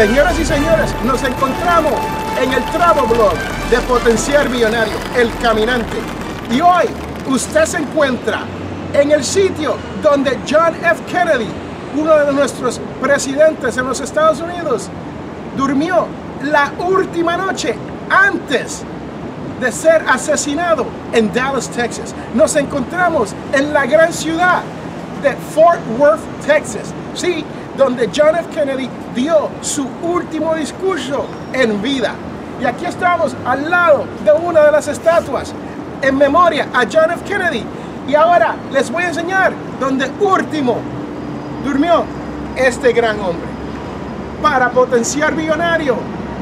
Señoras y señores, nos encontramos en el Travel Blog de Potenciar Millonario, El Caminante. Y hoy usted se encuentra en el sitio donde John F. Kennedy, uno de nuestros presidentes en los Estados Unidos, durmió la última noche antes de ser asesinado en Dallas, Texas. Nos encontramos en la gran ciudad de Fort Worth, Texas. Sí, donde John F. Kennedy dio su último discurso en vida. Y aquí estamos al lado de una de las estatuas en memoria a John F. Kennedy. Y ahora les voy a enseñar donde último durmió este gran hombre. Para potenciar millonario,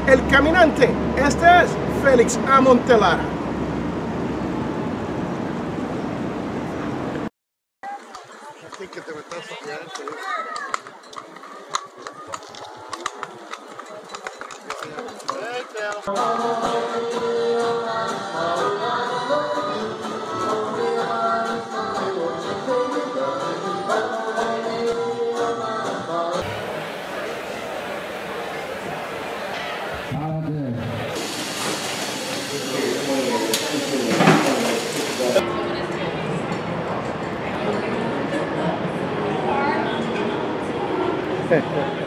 el caminante, este es Félix Amontelara. que te ¿eh? Okay.